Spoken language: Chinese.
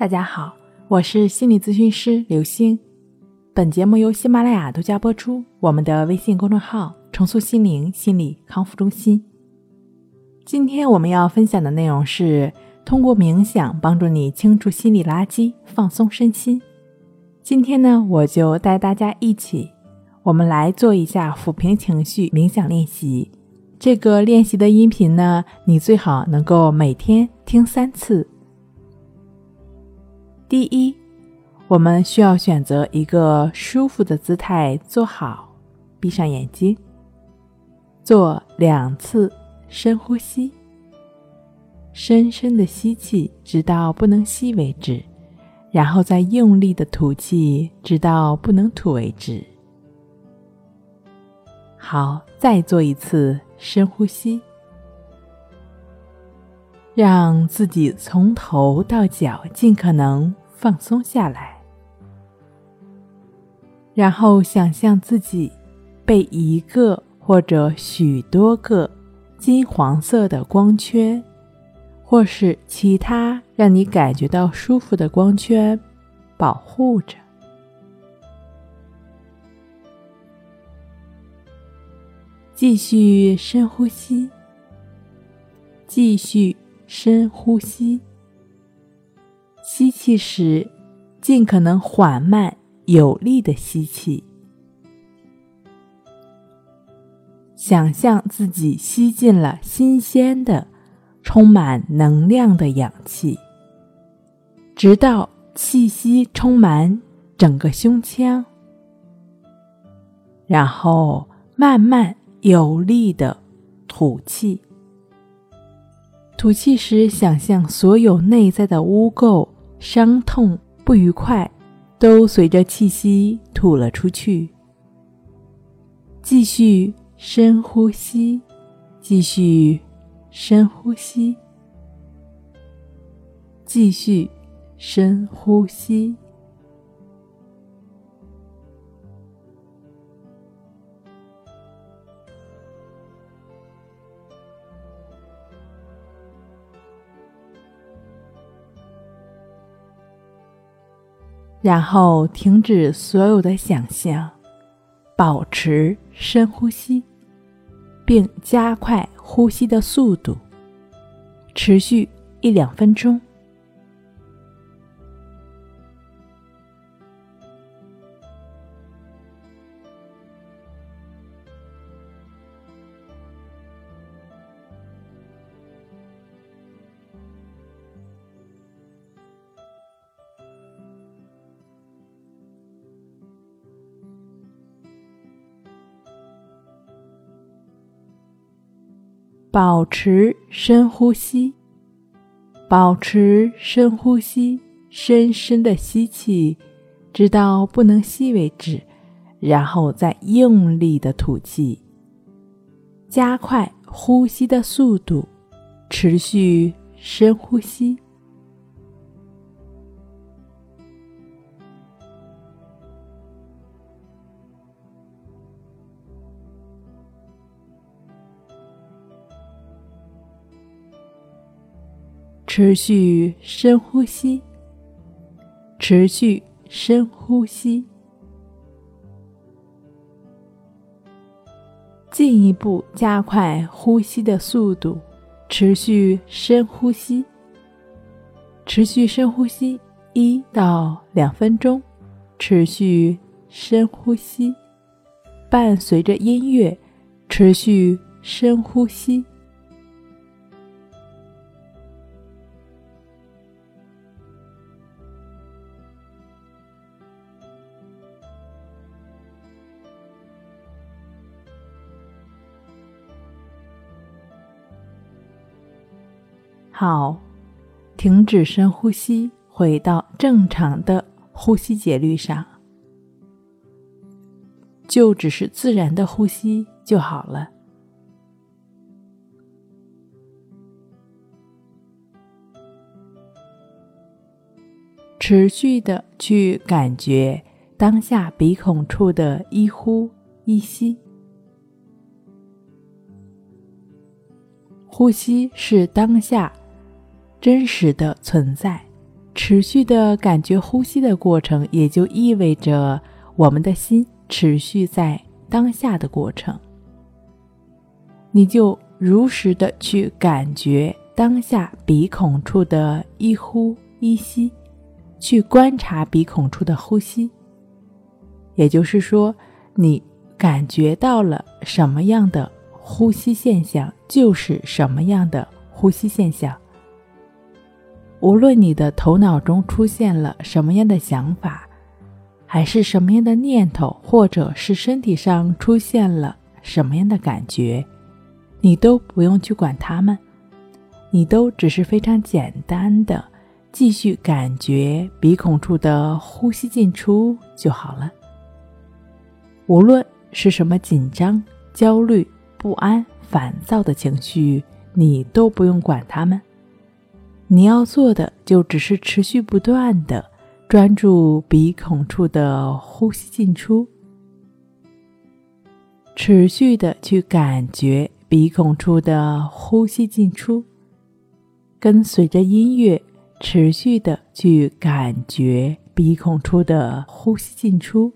大家好，我是心理咨询师刘星。本节目由喜马拉雅独家播出。我们的微信公众号“重塑心灵心理康复中心”。今天我们要分享的内容是通过冥想帮助你清除心理垃圾，放松身心。今天呢，我就带大家一起，我们来做一下抚平情绪冥想练习。这个练习的音频呢，你最好能够每天听三次。第一，我们需要选择一个舒服的姿态坐好，闭上眼睛，做两次深呼吸，深深的吸气，直到不能吸为止，然后再用力的吐气，直到不能吐为止。好，再做一次深呼吸。让自己从头到脚尽可能放松下来，然后想象自己被一个或者许多个金黄色的光圈，或是其他让你感觉到舒服的光圈保护着。继续深呼吸，继续。深呼吸，吸气时尽可能缓慢有力的吸气，想象自己吸进了新鲜的、充满能量的氧气，直到气息充满整个胸腔，然后慢慢有力的吐气。吐气时，想象所有内在的污垢、伤痛、不愉快，都随着气息吐了出去。继续深呼吸，继续深呼吸，继续深呼吸。然后停止所有的想象，保持深呼吸，并加快呼吸的速度，持续一两分钟。保持深呼吸，保持深呼吸，深深的吸气，直到不能吸为止，然后再用力的吐气，加快呼吸的速度，持续深呼吸。持续深呼吸，持续深呼吸，进一步加快呼吸的速度，持续深呼吸，持续深呼吸一到两分钟，持续深呼吸，伴随着音乐，持续深呼吸。好，停止深呼吸，回到正常的呼吸节律上，就只是自然的呼吸就好了。持续的去感觉当下鼻孔处的一呼一吸。呼吸是当下。真实的存在，持续的感觉呼吸的过程，也就意味着我们的心持续在当下的过程。你就如实的去感觉当下鼻孔处的一呼一吸，去观察鼻孔处的呼吸。也就是说，你感觉到了什么样的呼吸现象，就是什么样的呼吸现象。无论你的头脑中出现了什么样的想法，还是什么样的念头，或者是身体上出现了什么样的感觉，你都不用去管它们，你都只是非常简单的继续感觉鼻孔处的呼吸进出就好了。无论是什么紧张、焦虑、不安、烦躁的情绪，你都不用管它们。你要做的就只是持续不断的专注鼻孔处的呼吸进出，持续的去感觉鼻孔处的呼吸进出，跟随着音乐持续的去感觉鼻孔处的呼吸进出。